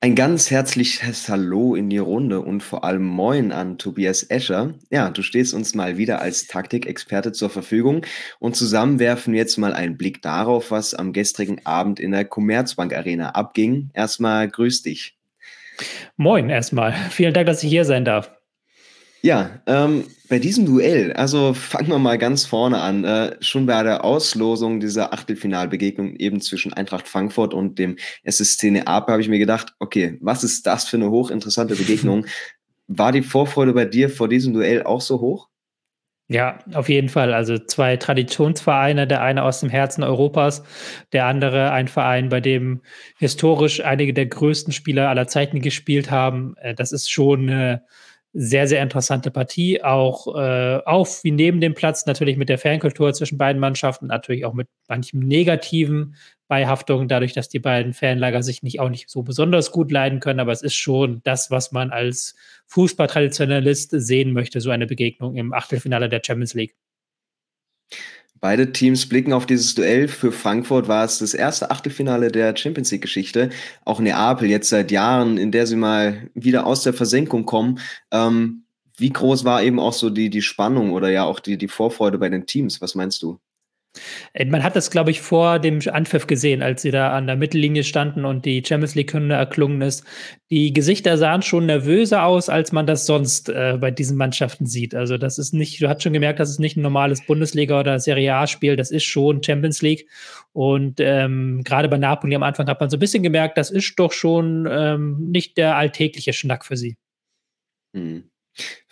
Ein ganz herzliches Hallo in die Runde und vor allem Moin an Tobias Escher. Ja, du stehst uns mal wieder als Taktikexperte zur Verfügung und zusammen werfen wir jetzt mal einen Blick darauf, was am gestrigen Abend in der Commerzbank Arena abging. Erstmal grüß dich. Moin erstmal. Vielen Dank, dass ich hier sein darf. Ja, ähm, bei diesem Duell, also fangen wir mal ganz vorne an. Äh, schon bei der Auslosung dieser Achtelfinalbegegnung eben zwischen Eintracht Frankfurt und dem SSC Neapel habe ich mir gedacht, okay, was ist das für eine hochinteressante Begegnung? War die Vorfreude bei dir vor diesem Duell auch so hoch? Ja, auf jeden Fall. Also zwei Traditionsvereine, der eine aus dem Herzen Europas, der andere ein Verein, bei dem historisch einige der größten Spieler aller Zeiten gespielt haben. Äh, das ist schon eine sehr, sehr interessante Partie. Auch äh, auf wie neben dem Platz natürlich mit der Fankultur zwischen beiden Mannschaften, natürlich auch mit manchem negativen Beihaftungen, dadurch, dass die beiden Fanlager sich nicht auch nicht so besonders gut leiden können. Aber es ist schon das, was man als Fußballtraditionalist sehen möchte, so eine Begegnung im Achtelfinale der Champions League. Beide Teams blicken auf dieses Duell. Für Frankfurt war es das erste Achtelfinale der Champions League-Geschichte. Auch Neapel jetzt seit Jahren, in der sie mal wieder aus der Versenkung kommen. Ähm, wie groß war eben auch so die, die Spannung oder ja auch die, die Vorfreude bei den Teams? Was meinst du? Äh, man hat das, glaube ich, vor dem Anpfiff gesehen, als sie da an der Mittellinie standen und die Champions League-Hymne erklungen ist. Die Gesichter sahen schon nervöser aus, als man das sonst äh, bei diesen Mannschaften sieht. Also, das ist nicht, du hast schon gemerkt, das ist nicht ein normales Bundesliga- oder Serie A-Spiel, das ist schon Champions League. Und ähm, gerade bei Napoli am Anfang hat man so ein bisschen gemerkt, das ist doch schon ähm, nicht der alltägliche Schnack für sie. Hm.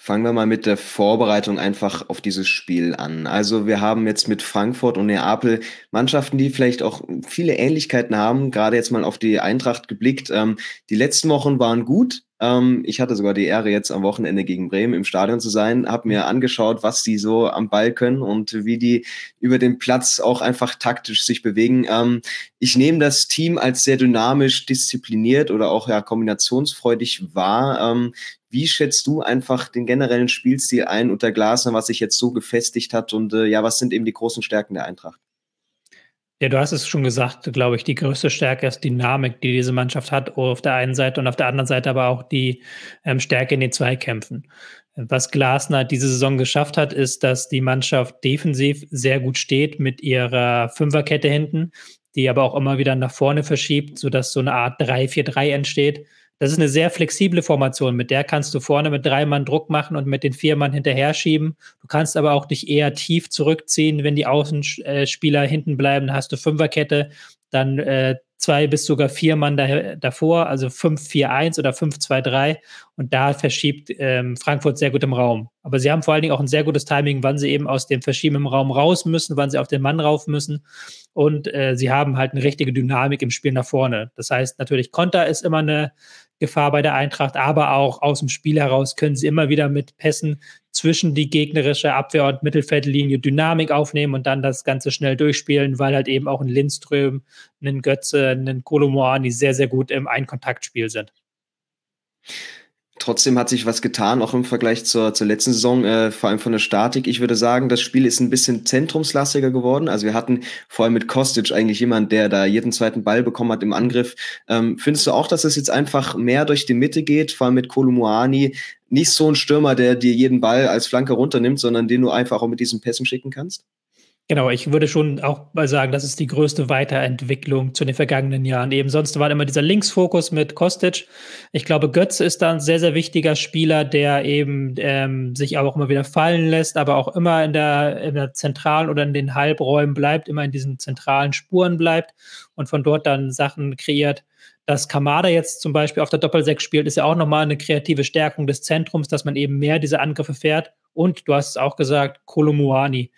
Fangen wir mal mit der Vorbereitung einfach auf dieses Spiel an. Also wir haben jetzt mit Frankfurt und Neapel Mannschaften, die vielleicht auch viele Ähnlichkeiten haben. Gerade jetzt mal auf die Eintracht geblickt. Ähm, die letzten Wochen waren gut. Ähm, ich hatte sogar die Ehre, jetzt am Wochenende gegen Bremen im Stadion zu sein, habe mir angeschaut, was die so am Ball können und wie die über den Platz auch einfach taktisch sich bewegen. Ähm, ich nehme das Team als sehr dynamisch, diszipliniert oder auch ja kombinationsfreudig wahr. Wie schätzt du einfach den generellen Spielstil ein unter Glasner, was sich jetzt so gefestigt hat und äh, ja, was sind eben die großen Stärken der Eintracht? Ja, du hast es schon gesagt, glaube ich, die größte Stärke ist Dynamik, die diese Mannschaft hat, auf der einen Seite und auf der anderen Seite aber auch die ähm, Stärke in den Zweikämpfen. Was Glasner diese Saison geschafft hat, ist, dass die Mannschaft defensiv sehr gut steht mit ihrer Fünferkette hinten, die aber auch immer wieder nach vorne verschiebt, sodass so eine Art 3-4-3 entsteht das ist eine sehr flexible Formation. Mit der kannst du vorne mit drei Mann Druck machen und mit den vier Mann hinterher schieben. Du kannst aber auch dich eher tief zurückziehen, wenn die Außenspieler hinten bleiben. Hast du Fünferkette, dann äh, zwei bis sogar vier Mann da, davor, also 5-4-1 oder 5-2-3. Und da verschiebt ähm, Frankfurt sehr gut im Raum. Aber sie haben vor allen Dingen auch ein sehr gutes Timing, wann sie eben aus dem verschiebenen Raum raus müssen, wann sie auf den Mann rauf müssen. Und äh, sie haben halt eine richtige Dynamik im Spiel nach vorne. Das heißt natürlich, Konter ist immer eine Gefahr bei der Eintracht, aber auch aus dem Spiel heraus können sie immer wieder mit Pässen zwischen die gegnerische Abwehr- und Mittelfeldlinie Dynamik aufnehmen und dann das Ganze schnell durchspielen, weil halt eben auch ein Lindström, ein Götze, ein Kolomoani sehr, sehr gut im Einkontaktspiel sind. Trotzdem hat sich was getan, auch im Vergleich zur, zur letzten Saison, äh, vor allem von der Statik. Ich würde sagen, das Spiel ist ein bisschen zentrumslastiger geworden. Also wir hatten vor allem mit Kostic eigentlich jemand, der da jeden zweiten Ball bekommen hat im Angriff. Ähm, findest du auch, dass es jetzt einfach mehr durch die Mitte geht, vor allem mit Kolumuani? Nicht so ein Stürmer, der dir jeden Ball als Flanke runternimmt, sondern den du einfach auch mit diesen Pässen schicken kannst? Genau, ich würde schon auch mal sagen, das ist die größte Weiterentwicklung zu den vergangenen Jahren. Eben sonst war immer dieser Linksfokus mit Kostic. Ich glaube, Götze ist da ein sehr, sehr wichtiger Spieler, der eben ähm, sich auch immer wieder fallen lässt, aber auch immer in der, in der zentralen oder in den Halbräumen bleibt, immer in diesen zentralen Spuren bleibt und von dort dann Sachen kreiert. Dass Kamada jetzt zum Beispiel auf der Doppelsechs spielt, ist ja auch nochmal eine kreative Stärkung des Zentrums, dass man eben mehr diese Angriffe fährt. Und du hast es auch gesagt, Kolomuani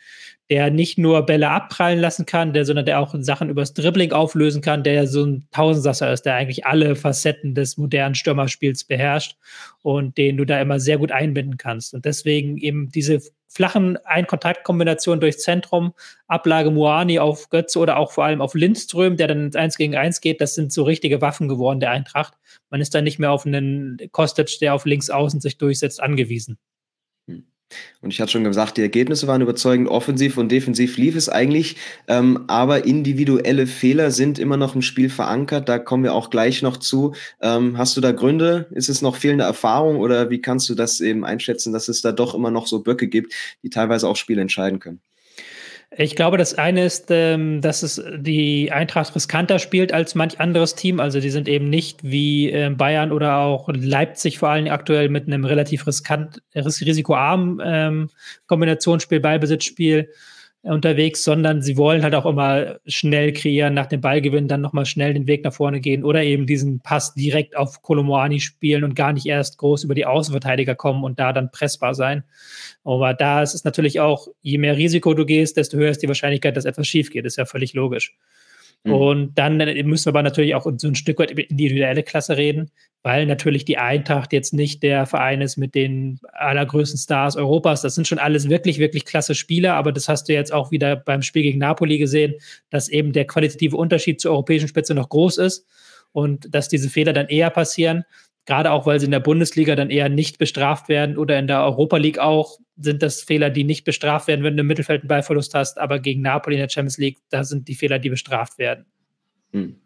der nicht nur Bälle abprallen lassen kann, der, sondern der auch Sachen übers Dribbling auflösen kann, der so ein Tausendsasser ist, der eigentlich alle Facetten des modernen Stürmerspiels beherrscht und den du da immer sehr gut einbinden kannst. Und deswegen eben diese flachen Einkontaktkombinationen durchs Zentrum, Ablage Moani auf Götze oder auch vor allem auf Lindström, der dann ins 1 gegen 1 geht, das sind so richtige Waffen geworden der Eintracht. Man ist da nicht mehr auf einen Kostic, der auf links außen sich durchsetzt, angewiesen. Und ich hatte schon gesagt, die Ergebnisse waren überzeugend, offensiv und defensiv lief es eigentlich, ähm, aber individuelle Fehler sind immer noch im Spiel verankert. Da kommen wir auch gleich noch zu. Ähm, hast du da Gründe? Ist es noch fehlende Erfahrung oder wie kannst du das eben einschätzen, dass es da doch immer noch so Böcke gibt, die teilweise auch Spiele entscheiden können? Ich glaube, das eine ist, ähm, dass es die Eintracht riskanter spielt als manch anderes Team. Also die sind eben nicht wie äh, Bayern oder auch Leipzig vor allem aktuell mit einem relativ riskant, risikoarmen ähm, Kombinationsspiel, Ballbesitzspiel unterwegs, sondern sie wollen halt auch immer schnell kreieren, nach dem Ballgewinn dann nochmal schnell den Weg nach vorne gehen oder eben diesen Pass direkt auf Kolomoani spielen und gar nicht erst groß über die Außenverteidiger kommen und da dann pressbar sein. Aber da ist es natürlich auch, je mehr Risiko du gehst, desto höher ist die Wahrscheinlichkeit, dass etwas schief geht. Ist ja völlig logisch. Mhm. Und dann müssen wir aber natürlich auch so ein Stück weit über individuelle Klasse reden, weil natürlich die Eintracht jetzt nicht der Verein ist mit den allergrößten Stars Europas. Das sind schon alles wirklich, wirklich klasse Spieler, aber das hast du jetzt auch wieder beim Spiel gegen Napoli gesehen, dass eben der qualitative Unterschied zur europäischen Spitze noch groß ist und dass diese Fehler dann eher passieren. Gerade auch, weil sie in der Bundesliga dann eher nicht bestraft werden oder in der Europa League auch, sind das Fehler, die nicht bestraft werden, wenn du im Mittelfeld einen Ballverlust hast. Aber gegen Napoli in der Champions League, da sind die Fehler, die bestraft werden. Hm.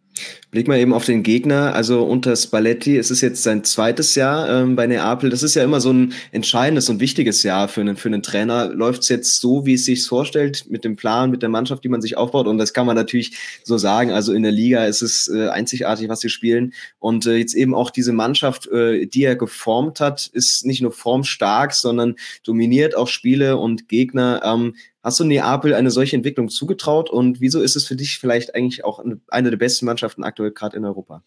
Blick mal eben auf den Gegner. Also unter Spalletti ist es jetzt sein zweites Jahr ähm, bei Neapel. Das ist ja immer so ein entscheidendes und wichtiges Jahr für einen, für einen Trainer. Läuft es jetzt so, wie es sich vorstellt, mit dem Plan, mit der Mannschaft, die man sich aufbaut? Und das kann man natürlich so sagen. Also in der Liga ist es äh, einzigartig, was sie spielen. Und äh, jetzt eben auch diese Mannschaft, äh, die er geformt hat, ist nicht nur formstark, sondern dominiert auch Spiele und Gegner. Ähm, Hast du Neapel eine solche Entwicklung zugetraut und wieso ist es für dich vielleicht eigentlich auch eine der besten Mannschaften aktuell gerade in Europa?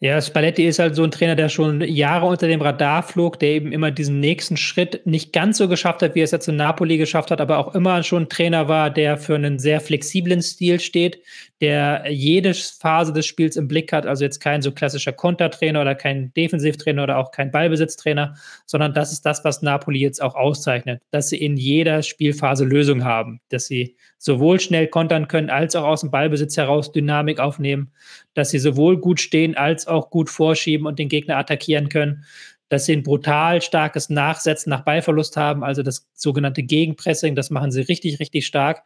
Ja, Spalletti ist halt so ein Trainer, der schon Jahre unter dem Radar flog, der eben immer diesen nächsten Schritt nicht ganz so geschafft hat, wie er es jetzt in Napoli geschafft hat, aber auch immer schon ein Trainer war, der für einen sehr flexiblen Stil steht, der jede Phase des Spiels im Blick hat, also jetzt kein so klassischer Kontertrainer oder kein Defensivtrainer oder auch kein Ballbesitztrainer, sondern das ist das, was Napoli jetzt auch auszeichnet, dass sie in jeder Spielphase Lösungen haben, dass sie sowohl schnell kontern können, als auch aus dem Ballbesitz heraus Dynamik aufnehmen, dass sie sowohl gut stehen, als auch gut vorschieben und den Gegner attackieren können, dass sie ein brutal starkes Nachsetzen nach Ballverlust haben, also das sogenannte Gegenpressing, das machen sie richtig, richtig stark.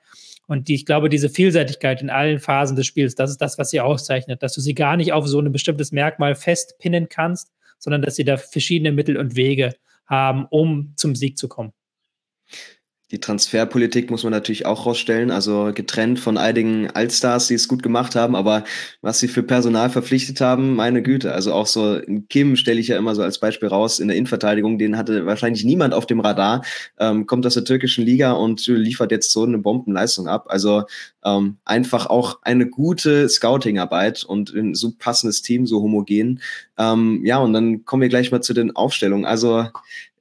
Und die, ich glaube, diese Vielseitigkeit in allen Phasen des Spiels, das ist das, was sie auszeichnet, dass du sie gar nicht auf so ein bestimmtes Merkmal festpinnen kannst, sondern dass sie da verschiedene Mittel und Wege haben, um zum Sieg zu kommen. Die Transferpolitik muss man natürlich auch rausstellen, also getrennt von einigen Allstars, die es gut gemacht haben, aber was sie für Personal verpflichtet haben, meine Güte. Also auch so Kim stelle ich ja immer so als Beispiel raus in der Innenverteidigung, den hatte wahrscheinlich niemand auf dem Radar, ähm, kommt aus der türkischen Liga und liefert jetzt so eine Bombenleistung ab. Also ähm, einfach auch eine gute Scouting-Arbeit und ein so passendes Team, so homogen. Ähm, ja, und dann kommen wir gleich mal zu den Aufstellungen. Also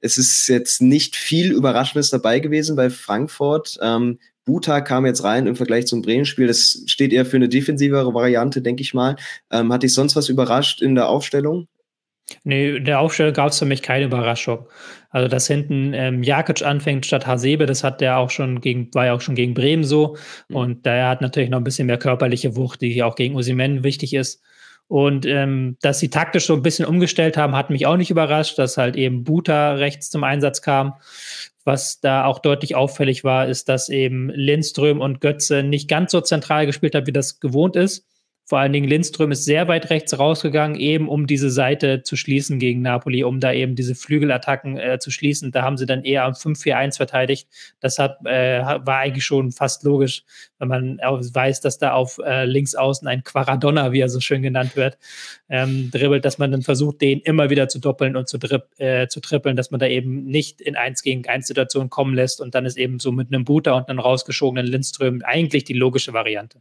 es ist jetzt nicht viel Überraschendes dabei gewesen bei Frankfurt. Ähm, Buta kam jetzt rein im Vergleich zum Bremen-Spiel. Das steht eher für eine defensivere Variante, denke ich mal. Ähm, hat dich sonst was überrascht in der Aufstellung? Nee, in der Aufstellung gab es für mich keine Überraschung. Also, dass hinten ähm, Jakic anfängt statt Hasebe, das hat der auch schon gegen, war ja auch schon gegen Bremen so. Mhm. Und der hat natürlich noch ein bisschen mehr körperliche Wucht, die auch gegen Usimen wichtig ist. Und ähm, dass sie taktisch so ein bisschen umgestellt haben, hat mich auch nicht überrascht, dass halt eben Buta rechts zum Einsatz kam. Was da auch deutlich auffällig war, ist, dass eben Lindström und Götze nicht ganz so zentral gespielt haben, wie das gewohnt ist. Vor allen Dingen Lindström ist sehr weit rechts rausgegangen, eben um diese Seite zu schließen gegen Napoli, um da eben diese Flügelattacken äh, zu schließen. Da haben sie dann eher am 5-4-1 verteidigt. Das hat, äh, war eigentlich schon fast logisch, wenn man weiß, dass da auf äh, links außen ein Quaradonna, wie er so schön genannt wird, ähm, dribbelt, dass man dann versucht, den immer wieder zu doppeln und zu, äh, zu trippeln, dass man da eben nicht in 1 gegen 1 Situationen kommen lässt und dann ist eben so mit einem Buter und einem rausgeschobenen Lindström eigentlich die logische Variante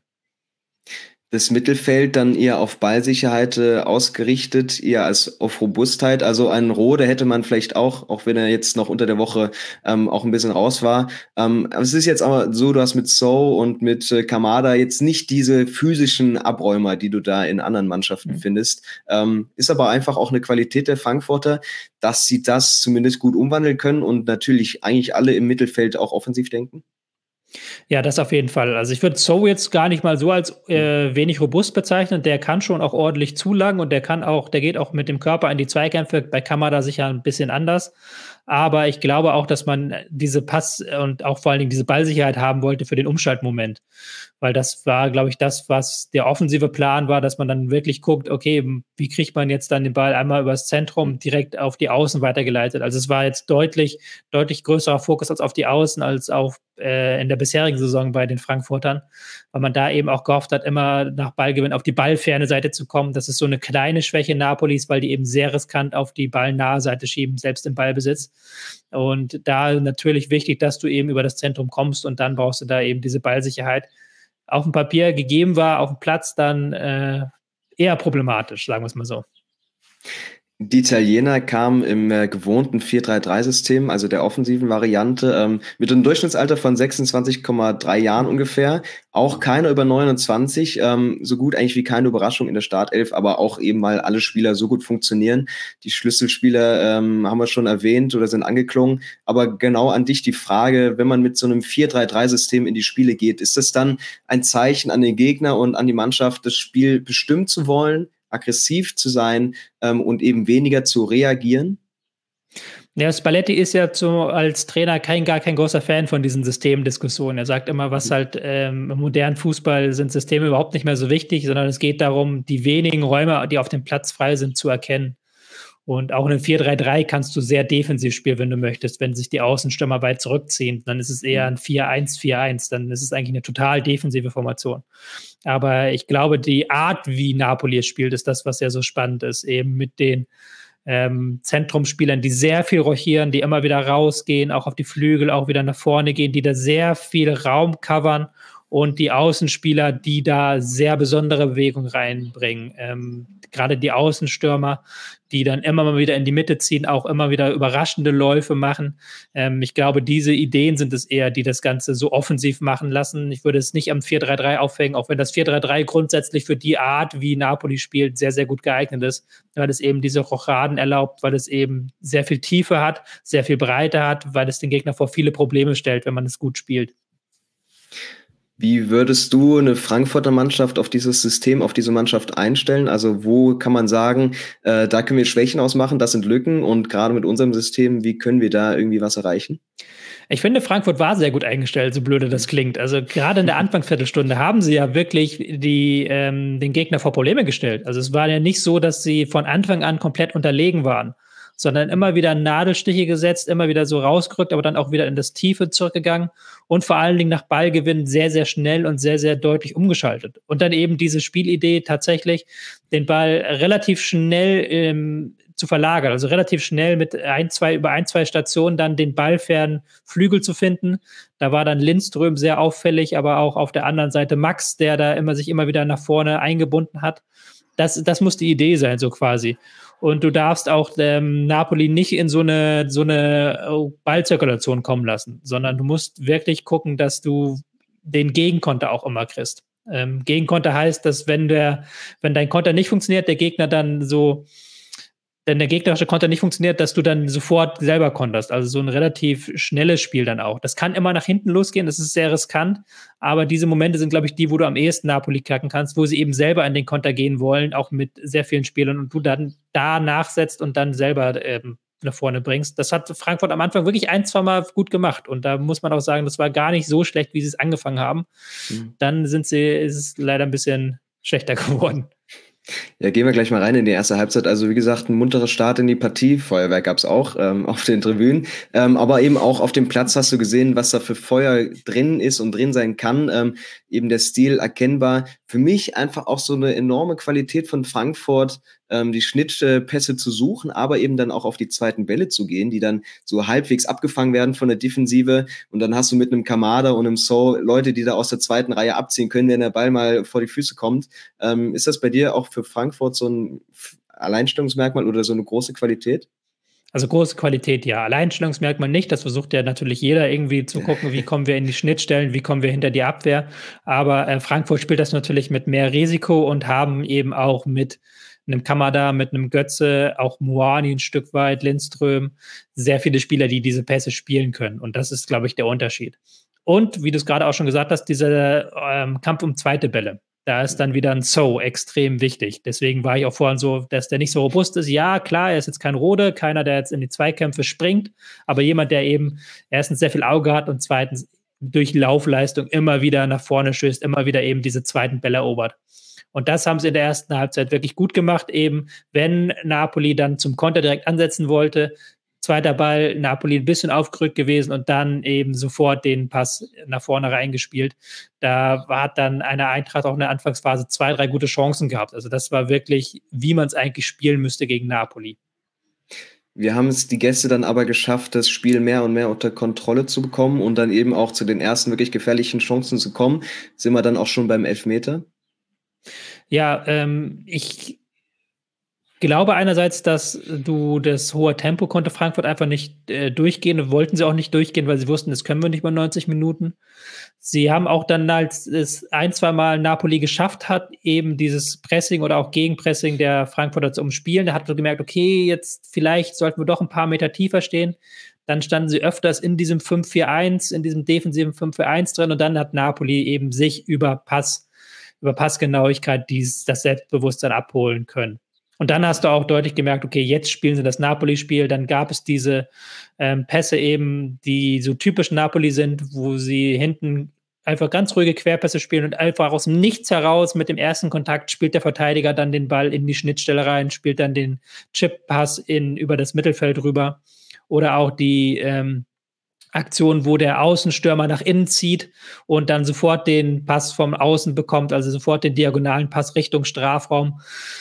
das Mittelfeld dann eher auf Ballsicherheit äh, ausgerichtet, eher als auf Robustheit. Also einen Rode hätte man vielleicht auch, auch wenn er jetzt noch unter der Woche ähm, auch ein bisschen raus war. Ähm, aber es ist jetzt aber so, du hast mit So und mit äh, Kamada jetzt nicht diese physischen Abräumer, die du da in anderen Mannschaften mhm. findest. Ähm, ist aber einfach auch eine Qualität der Frankfurter, dass sie das zumindest gut umwandeln können und natürlich eigentlich alle im Mittelfeld auch offensiv denken. Ja, das auf jeden Fall. Also ich würde So jetzt gar nicht mal so als äh, wenig robust bezeichnen. Der kann schon auch ordentlich zulangen und der kann auch, der geht auch mit dem Körper in die Zweikämpfe. Bei Kamada sicher ein bisschen anders. Aber ich glaube auch, dass man diese Pass und auch vor allen Dingen diese Ballsicherheit haben wollte für den Umschaltmoment. Weil das war, glaube ich, das, was der offensive Plan war, dass man dann wirklich guckt, okay, wie kriegt man jetzt dann den Ball einmal übers Zentrum direkt auf die Außen weitergeleitet. Also es war jetzt deutlich, deutlich größerer Fokus als auf die Außen, als auf äh, in der bisherigen Saison bei den Frankfurtern, weil man da eben auch gehofft hat, immer nach Ballgewinn auf die ballferne Seite zu kommen. Das ist so eine kleine Schwäche Napolis, weil die eben sehr riskant auf die ballnahe Seite schieben, selbst im Ballbesitz. Und da natürlich wichtig, dass du eben über das Zentrum kommst und dann brauchst du da eben diese Ballsicherheit. Auf dem Papier gegeben war, auf dem Platz dann äh, eher problematisch, sagen wir es mal so. Die Italiener kamen im äh, gewohnten 4-3-3-System, also der offensiven Variante, ähm, mit einem Durchschnittsalter von 26,3 Jahren ungefähr. Auch keiner über 29, ähm, so gut eigentlich wie keine Überraschung in der Startelf, aber auch eben, weil alle Spieler so gut funktionieren. Die Schlüsselspieler ähm, haben wir schon erwähnt oder sind angeklungen. Aber genau an dich die Frage, wenn man mit so einem 4-3-3-System in die Spiele geht, ist das dann ein Zeichen an den Gegner und an die Mannschaft, das Spiel bestimmt zu wollen? Aggressiv zu sein ähm, und eben weniger zu reagieren? Ja, Spalletti ist ja zu, als Trainer kein, gar kein großer Fan von diesen Systemdiskussionen. Er sagt immer, was mhm. halt ähm, im modernen Fußball sind Systeme überhaupt nicht mehr so wichtig, sondern es geht darum, die wenigen Räume, die auf dem Platz frei sind, zu erkennen. Und auch in einem 4-3-3 kannst du sehr defensiv spielen, wenn du möchtest. Wenn sich die Außenstürmer weit zurückziehen, dann ist es eher ein 4-1-4-1. Dann ist es eigentlich eine total defensive Formation. Aber ich glaube, die Art, wie Napoli es spielt, ist das, was ja so spannend ist. Eben mit den ähm, Zentrumspielern, die sehr viel rochieren, die immer wieder rausgehen, auch auf die Flügel, auch wieder nach vorne gehen, die da sehr viel Raum covern und die Außenspieler, die da sehr besondere Bewegung reinbringen. Ähm, gerade die Außenstürmer, die dann immer mal wieder in die Mitte ziehen, auch immer wieder überraschende Läufe machen. Ähm, ich glaube, diese Ideen sind es eher, die das Ganze so offensiv machen lassen. Ich würde es nicht am 4-3-3 aufhängen, auch wenn das 4-3-3 grundsätzlich für die Art, wie Napoli spielt, sehr, sehr gut geeignet ist, weil es eben diese Rochaden erlaubt, weil es eben sehr viel Tiefe hat, sehr viel Breite hat, weil es den Gegner vor viele Probleme stellt, wenn man es gut spielt. Wie würdest du eine Frankfurter Mannschaft auf dieses System, auf diese Mannschaft einstellen? Also wo kann man sagen, äh, da können wir Schwächen ausmachen, das sind Lücken und gerade mit unserem System, wie können wir da irgendwie was erreichen? Ich finde, Frankfurt war sehr gut eingestellt, so blöde das klingt. Also gerade in der Anfangsviertelstunde haben sie ja wirklich die, ähm, den Gegner vor Probleme gestellt. Also es war ja nicht so, dass sie von Anfang an komplett unterlegen waren sondern immer wieder Nadelstiche gesetzt, immer wieder so rausgerückt, aber dann auch wieder in das Tiefe zurückgegangen und vor allen Dingen nach Ballgewinn sehr, sehr schnell und sehr, sehr deutlich umgeschaltet. Und dann eben diese Spielidee tatsächlich, den Ball relativ schnell ähm, zu verlagern, also relativ schnell mit ein, zwei, über ein, zwei Stationen dann den ballfernen Flügel zu finden. Da war dann Lindström sehr auffällig, aber auch auf der anderen Seite Max, der da immer sich immer wieder nach vorne eingebunden hat. Das, das muss die Idee sein, so quasi. Und du darfst auch ähm, Napoli nicht in so eine, so eine oh, Ballzirkulation kommen lassen, sondern du musst wirklich gucken, dass du den Gegenkonter auch immer kriegst. Ähm, Gegenkonter heißt, dass wenn der, wenn dein Konter nicht funktioniert, der Gegner dann so wenn der gegnerische Konter nicht funktioniert, dass du dann sofort selber konterst. Also so ein relativ schnelles Spiel dann auch. Das kann immer nach hinten losgehen, das ist sehr riskant, aber diese Momente sind, glaube ich, die, wo du am ehesten Napoli kacken kannst, wo sie eben selber an den Konter gehen wollen, auch mit sehr vielen Spielern und du dann da nachsetzt und dann selber ähm, nach vorne bringst. Das hat Frankfurt am Anfang wirklich ein, zwei Mal gut gemacht und da muss man auch sagen, das war gar nicht so schlecht, wie sie es angefangen haben. Mhm. Dann sind sie, ist es leider ein bisschen schlechter geworden. Ja, gehen wir gleich mal rein in die erste Halbzeit. Also wie gesagt, ein munterer Start in die Partie. Feuerwerk gab's auch ähm, auf den Tribünen. Ähm, aber eben auch auf dem Platz hast du gesehen, was da für Feuer drin ist und drin sein kann. Ähm, eben der Stil erkennbar. Für mich einfach auch so eine enorme Qualität von Frankfurt, ähm, die Schnittpässe zu suchen, aber eben dann auch auf die zweiten Bälle zu gehen, die dann so halbwegs abgefangen werden von der Defensive. Und dann hast du mit einem Kamada und einem So Leute, die da aus der zweiten Reihe abziehen können, wenn der Ball mal vor die Füße kommt. Ähm, ist das bei dir auch für Frankfurt so ein Alleinstellungsmerkmal oder so eine große Qualität? Also große Qualität, ja. Alleinstellungsmerkmal nicht. Das versucht ja natürlich jeder irgendwie zu gucken, wie kommen wir in die Schnittstellen, wie kommen wir hinter die Abwehr. Aber äh, Frankfurt spielt das natürlich mit mehr Risiko und haben eben auch mit einem Kamada, mit einem Götze, auch Moani ein Stück weit, Lindström, sehr viele Spieler, die diese Pässe spielen können. Und das ist, glaube ich, der Unterschied. Und wie du es gerade auch schon gesagt hast, dieser ähm, Kampf um zweite Bälle. Da ist dann wieder ein So extrem wichtig. Deswegen war ich auch vorhin so, dass der nicht so robust ist. Ja, klar, er ist jetzt kein Rode, keiner, der jetzt in die Zweikämpfe springt, aber jemand, der eben erstens sehr viel Auge hat und zweitens durch Laufleistung immer wieder nach vorne stößt, immer wieder eben diese zweiten Bälle erobert. Und das haben sie in der ersten Halbzeit wirklich gut gemacht, eben wenn Napoli dann zum Konter direkt ansetzen wollte, Zweiter Ball, Napoli ein bisschen aufgerückt gewesen und dann eben sofort den Pass nach vorne reingespielt. Da hat dann eine Eintracht auch in der Anfangsphase zwei, drei gute Chancen gehabt. Also das war wirklich, wie man es eigentlich spielen müsste gegen Napoli. Wir haben es die Gäste dann aber geschafft, das Spiel mehr und mehr unter Kontrolle zu bekommen und dann eben auch zu den ersten wirklich gefährlichen Chancen zu kommen. Sind wir dann auch schon beim Elfmeter? Ja, ähm, ich glaube einerseits, dass du das hohe Tempo konnte Frankfurt einfach nicht äh, durchgehen, wollten sie auch nicht durchgehen, weil sie wussten, das können wir nicht mal 90 Minuten. Sie haben auch dann, als es ein, zwei Mal Napoli geschafft hat, eben dieses Pressing oder auch Gegenpressing der Frankfurter zu umspielen, da hat man gemerkt, okay, jetzt vielleicht sollten wir doch ein paar Meter tiefer stehen. Dann standen sie öfters in diesem 5-4-1, in diesem defensiven 5-4-1 drin und dann hat Napoli eben sich über Pass, über Passgenauigkeit dies, das Selbstbewusstsein abholen können. Und dann hast du auch deutlich gemerkt, okay, jetzt spielen sie das Napoli-Spiel. Dann gab es diese ähm, Pässe eben, die so typisch Napoli sind, wo sie hinten einfach ganz ruhige Querpässe spielen und einfach aus dem Nichts heraus mit dem ersten Kontakt spielt der Verteidiger dann den Ball in die Schnittstelle rein, spielt dann den Chip-Pass über das Mittelfeld rüber. Oder auch die ähm, Aktion, wo der Außenstürmer nach innen zieht und dann sofort den Pass vom Außen bekommt, also sofort den diagonalen Pass Richtung Strafraum.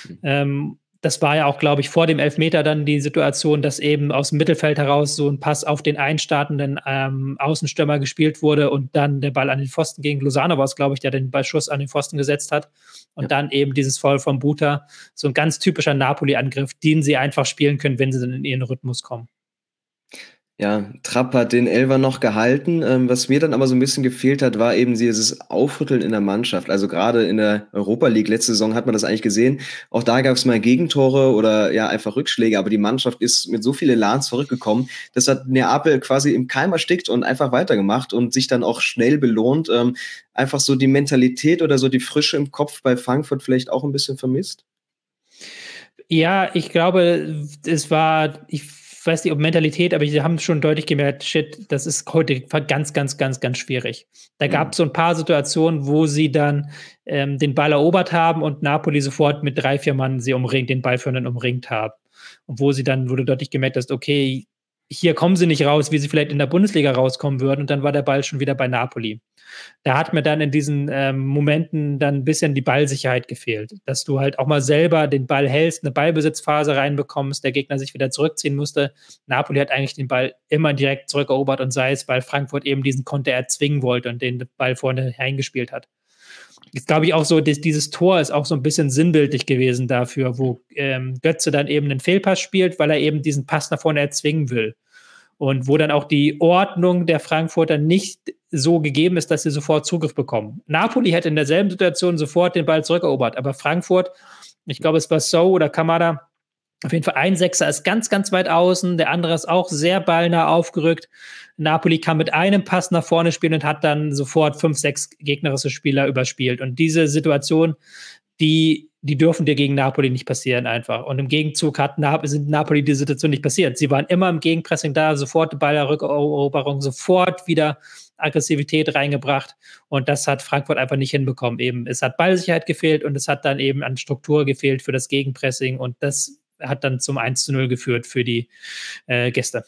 Mhm. Ähm, das war ja auch, glaube ich, vor dem Elfmeter dann die Situation, dass eben aus dem Mittelfeld heraus so ein Pass auf den einstartenden ähm, Außenstürmer gespielt wurde und dann der Ball an den Pfosten gegen Lozano war es, glaube ich, der den Ballschuss an den Pfosten gesetzt hat. Und ja. dann eben dieses Foul von Buta, so ein ganz typischer Napoli-Angriff, den sie einfach spielen können, wenn sie dann in ihren Rhythmus kommen. Ja, Trapp hat den Elver noch gehalten. Ähm, was mir dann aber so ein bisschen gefehlt hat, war eben dieses Aufrütteln in der Mannschaft. Also gerade in der Europa League letzte Saison hat man das eigentlich gesehen. Auch da gab es mal Gegentore oder ja einfach Rückschläge, aber die Mannschaft ist mit so viel Elan zurückgekommen. Das hat Neapel quasi im Keim erstickt und einfach weitergemacht und sich dann auch schnell belohnt. Ähm, einfach so die Mentalität oder so die Frische im Kopf bei Frankfurt vielleicht auch ein bisschen vermisst. Ja, ich glaube, es war, ich weiß nicht, ob Mentalität, aber sie haben schon deutlich gemerkt, shit, das ist heute ganz, ganz, ganz, ganz schwierig. Da mhm. gab es so ein paar Situationen, wo sie dann ähm, den Ball erobert haben und Napoli sofort mit drei, vier Mann sie umringt, den Ballführenden umringt haben. Und wo sie dann, wo du deutlich gemerkt hast, okay, hier kommen sie nicht raus, wie sie vielleicht in der Bundesliga rauskommen würden. Und dann war der Ball schon wieder bei Napoli. Da hat mir dann in diesen ähm, Momenten dann ein bisschen die Ballsicherheit gefehlt, dass du halt auch mal selber den Ball hältst, eine Ballbesitzphase reinbekommst, der Gegner sich wieder zurückziehen musste. Napoli hat eigentlich den Ball immer direkt zurückerobert und sei es, weil Frankfurt eben diesen Konter erzwingen wollte und den Ball vorne hingespielt hat. Jetzt glaube ich auch so, dieses Tor ist auch so ein bisschen sinnbildlich gewesen dafür, wo ähm, Götze dann eben einen Fehlpass spielt, weil er eben diesen Pass nach vorne erzwingen will und wo dann auch die Ordnung der Frankfurter nicht so gegeben ist, dass sie sofort Zugriff bekommen. Napoli hätte in derselben Situation sofort den Ball zurückerobert, aber Frankfurt, ich glaube, es war So oder Kamada, auf jeden Fall ein Sechser ist ganz, ganz weit außen, der andere ist auch sehr ballnah aufgerückt. Napoli kann mit einem Pass nach vorne spielen und hat dann sofort fünf, sechs gegnerische Spieler überspielt. Und diese Situation, die die dürfen dir gegen Napoli nicht passieren einfach. Und im Gegenzug hat Nap sind Napoli die Situation nicht passiert. Sie waren immer im Gegenpressing da, sofort Ballerrückeroberung, sofort wieder Aggressivität reingebracht. Und das hat Frankfurt einfach nicht hinbekommen. Eben, es hat Ballsicherheit gefehlt und es hat dann eben an Struktur gefehlt für das Gegenpressing. Und das hat dann zum 1 zu 0 geführt für die äh, Gäste.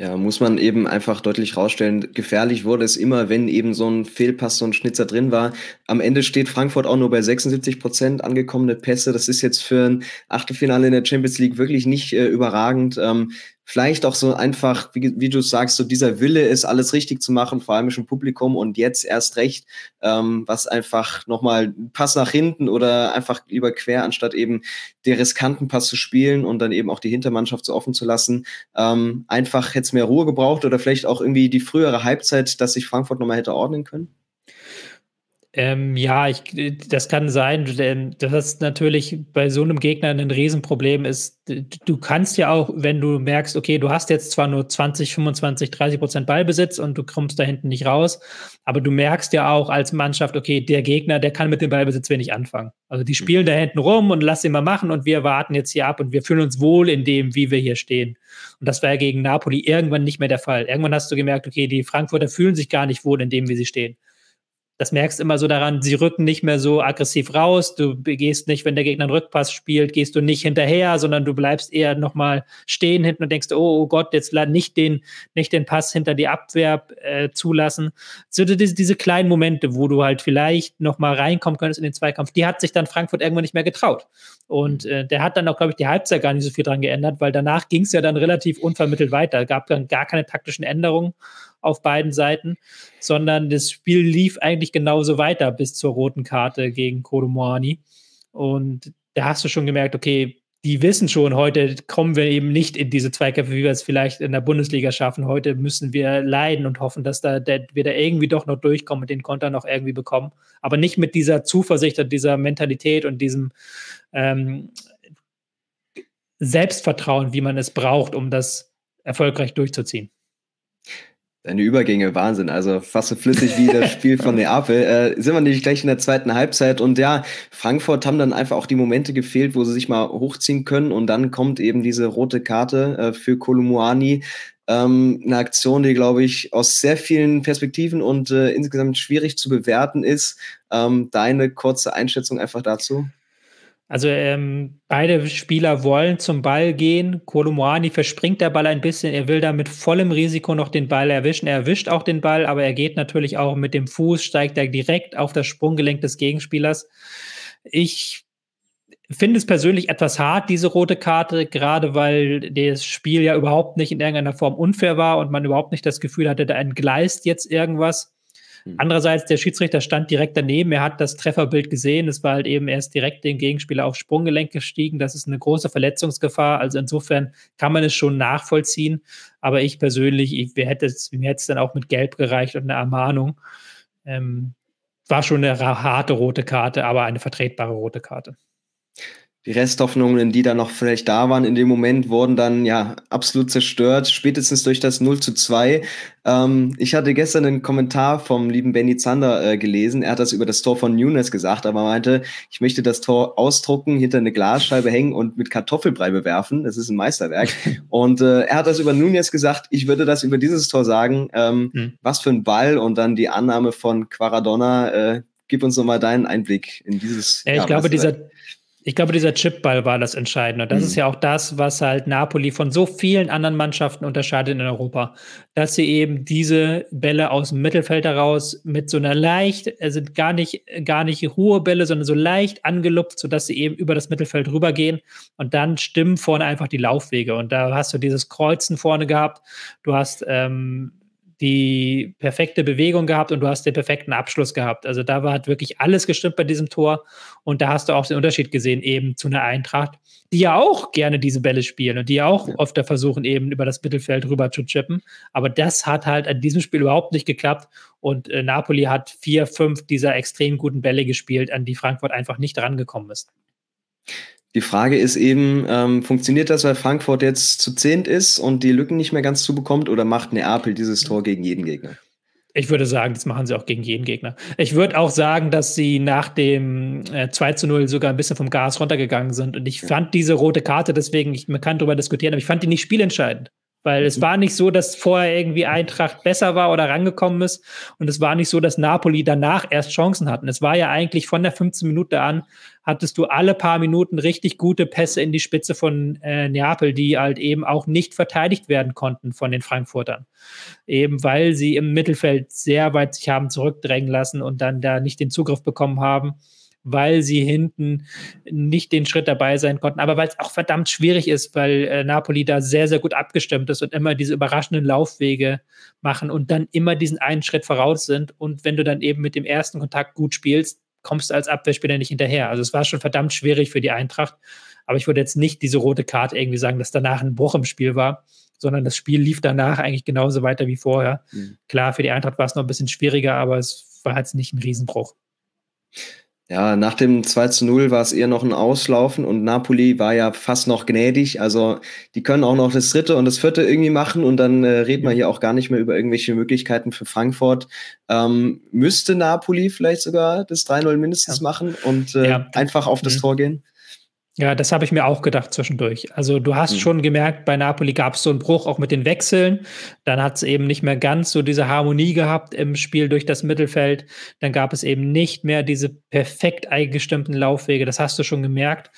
Ja, muss man eben einfach deutlich rausstellen. Gefährlich wurde es immer, wenn eben so ein Fehlpass, so ein Schnitzer drin war. Am Ende steht Frankfurt auch nur bei 76 Prozent angekommene Pässe. Das ist jetzt für ein Achtelfinale in der Champions League wirklich nicht äh, überragend. Ähm, vielleicht auch so einfach, wie, wie, du sagst, so dieser Wille ist, alles richtig zu machen, vor allem im Publikum und jetzt erst recht, ähm, was einfach nochmal Pass nach hinten oder einfach lieber quer, anstatt eben den riskanten Pass zu spielen und dann eben auch die Hintermannschaft so offen zu lassen. Ähm, einfach hätte es mehr Ruhe gebraucht oder vielleicht auch irgendwie die frühere Halbzeit, dass sich Frankfurt nochmal hätte ordnen können? Ähm, ja, ich, das kann sein, denn das natürlich bei so einem Gegner ein Riesenproblem ist. Du kannst ja auch, wenn du merkst, okay, du hast jetzt zwar nur 20, 25, 30 Prozent Ballbesitz und du kommst da hinten nicht raus, aber du merkst ja auch als Mannschaft, okay, der Gegner, der kann mit dem Ballbesitz wenig anfangen. Also die spielen da hinten rum und lass ihn mal machen und wir warten jetzt hier ab und wir fühlen uns wohl in dem, wie wir hier stehen. Und das war ja gegen Napoli irgendwann nicht mehr der Fall. Irgendwann hast du gemerkt, okay, die Frankfurter fühlen sich gar nicht wohl in dem, wie sie stehen. Das merkst du immer so daran, sie rücken nicht mehr so aggressiv raus. Du gehst nicht, wenn der Gegner einen Rückpass spielt, gehst du nicht hinterher, sondern du bleibst eher nochmal stehen hinten und denkst, oh, oh Gott, jetzt nicht den, nicht den Pass hinter die Abwehr äh, zulassen. So diese, diese kleinen Momente, wo du halt vielleicht nochmal reinkommen könntest in den Zweikampf, die hat sich dann Frankfurt irgendwann nicht mehr getraut. Und äh, der hat dann auch, glaube ich, die Halbzeit gar nicht so viel dran geändert, weil danach ging es ja dann relativ unvermittelt weiter. Es gab dann gar keine taktischen Änderungen auf beiden Seiten, sondern das Spiel lief eigentlich genauso weiter bis zur roten Karte gegen Kodomoani. Und da hast du schon gemerkt, okay, die wissen schon, heute kommen wir eben nicht in diese Zweikämpfe, wie wir es vielleicht in der Bundesliga schaffen. Heute müssen wir leiden und hoffen, dass da, der, wir da irgendwie doch noch durchkommen und den Konter noch irgendwie bekommen. Aber nicht mit dieser Zuversicht und dieser Mentalität und diesem ähm, Selbstvertrauen, wie man es braucht, um das erfolgreich durchzuziehen. Deine Übergänge, Wahnsinn. Also fast so flüssig wie das Spiel von Neapel. Äh, sind wir nämlich gleich in der zweiten Halbzeit. Und ja, Frankfurt haben dann einfach auch die Momente gefehlt, wo sie sich mal hochziehen können. Und dann kommt eben diese rote Karte äh, für Kolumuani. Ähm, eine Aktion, die, glaube ich, aus sehr vielen Perspektiven und äh, insgesamt schwierig zu bewerten ist. Ähm, deine kurze Einschätzung einfach dazu? Also ähm, beide Spieler wollen zum Ball gehen. Kolomoani verspringt der Ball ein bisschen. Er will da mit vollem Risiko noch den Ball erwischen. Er erwischt auch den Ball, aber er geht natürlich auch mit dem Fuß, steigt er direkt auf das Sprunggelenk des Gegenspielers. Ich finde es persönlich etwas hart, diese rote Karte, gerade weil das Spiel ja überhaupt nicht in irgendeiner Form unfair war und man überhaupt nicht das Gefühl hatte, da entgleist jetzt irgendwas. Hm. Andererseits, der Schiedsrichter stand direkt daneben, er hat das Trefferbild gesehen, es war halt eben erst direkt den Gegenspieler aufs Sprunggelenk gestiegen, das ist eine große Verletzungsgefahr, also insofern kann man es schon nachvollziehen, aber ich persönlich, ich, mir hätte es mir hätte es dann auch mit Gelb gereicht und eine Ermahnung. Ähm, war schon eine harte rote Karte, aber eine vertretbare rote Karte die Resthoffnungen, die da noch vielleicht da waren in dem Moment, wurden dann ja absolut zerstört, spätestens durch das 0 zu 2. Ähm, ich hatte gestern einen Kommentar vom lieben Benny Zander äh, gelesen. Er hat das über das Tor von Nunes gesagt, aber meinte, ich möchte das Tor ausdrucken, hinter eine Glasscheibe hängen und mit Kartoffelbrei bewerfen. Das ist ein Meisterwerk. und äh, er hat das über Nunes gesagt. Ich würde das über dieses Tor sagen. Ähm, mhm. Was für ein Ball und dann die Annahme von Quaradonna. Äh, gib uns nochmal deinen Einblick in dieses. Ja, ich glaube, dieser, ich glaube, dieser Chipball war das Entscheidende. Und das mhm. ist ja auch das, was halt Napoli von so vielen anderen Mannschaften unterscheidet in Europa. Dass sie eben diese Bälle aus dem Mittelfeld heraus mit so einer leicht, also gar nicht, gar nicht hohe Bälle, sondern so leicht angelupft, sodass sie eben über das Mittelfeld rübergehen. Und dann stimmen vorne einfach die Laufwege. Und da hast du dieses Kreuzen vorne gehabt. Du hast ähm, die perfekte Bewegung gehabt und du hast den perfekten Abschluss gehabt. Also da war, hat wirklich alles gestimmt bei diesem Tor. Und da hast du auch den Unterschied gesehen, eben zu einer Eintracht, die ja auch gerne diese Bälle spielen und die ja auch ja. öfter versuchen, eben über das Mittelfeld rüber zu chippen. Aber das hat halt an diesem Spiel überhaupt nicht geklappt. Und äh, Napoli hat vier, fünf dieser extrem guten Bälle gespielt, an die Frankfurt einfach nicht rangekommen ist. Die Frage ist eben, ähm, funktioniert das, weil Frankfurt jetzt zu zehnt ist und die Lücken nicht mehr ganz zubekommt oder macht Neapel dieses Tor gegen jeden Gegner? Ich würde sagen, das machen sie auch gegen jeden Gegner. Ich würde auch sagen, dass sie nach dem äh, 2 zu 0 sogar ein bisschen vom Gas runtergegangen sind. Und ich fand diese rote Karte, deswegen, ich, man kann darüber diskutieren, aber ich fand die nicht spielentscheidend. Weil es mhm. war nicht so, dass vorher irgendwie Eintracht besser war oder rangekommen ist. Und es war nicht so, dass Napoli danach erst Chancen hatten. Es war ja eigentlich von der 15 Minute an, hattest du alle paar Minuten richtig gute Pässe in die Spitze von äh, Neapel, die halt eben auch nicht verteidigt werden konnten von den Frankfurtern. Eben weil sie im Mittelfeld sehr weit sich haben zurückdrängen lassen und dann da nicht den Zugriff bekommen haben weil sie hinten nicht den Schritt dabei sein konnten. Aber weil es auch verdammt schwierig ist, weil äh, Napoli da sehr, sehr gut abgestimmt ist und immer diese überraschenden Laufwege machen und dann immer diesen einen Schritt voraus sind. Und wenn du dann eben mit dem ersten Kontakt gut spielst, kommst du als Abwehrspieler nicht hinterher. Also es war schon verdammt schwierig für die Eintracht. Aber ich würde jetzt nicht diese rote Karte irgendwie sagen, dass danach ein Bruch im Spiel war, sondern das Spiel lief danach eigentlich genauso weiter wie vorher. Mhm. Klar, für die Eintracht war es noch ein bisschen schwieriger, aber es war jetzt nicht ein Riesenbruch. Ja, nach dem 2 zu 0 war es eher noch ein Auslaufen und Napoli war ja fast noch gnädig. Also die können auch noch das dritte und das vierte irgendwie machen und dann äh, reden wir hier auch gar nicht mehr über irgendwelche Möglichkeiten für Frankfurt. Ähm, müsste Napoli vielleicht sogar das 3-0 mindestens ja. machen und äh, ja. einfach auf das mhm. Tor gehen? Ja, das habe ich mir auch gedacht zwischendurch. Also du hast mhm. schon gemerkt, bei Napoli gab es so einen Bruch auch mit den Wechseln. Dann hat es eben nicht mehr ganz so diese Harmonie gehabt im Spiel durch das Mittelfeld. Dann gab es eben nicht mehr diese perfekt eingestimmten Laufwege. Das hast du schon gemerkt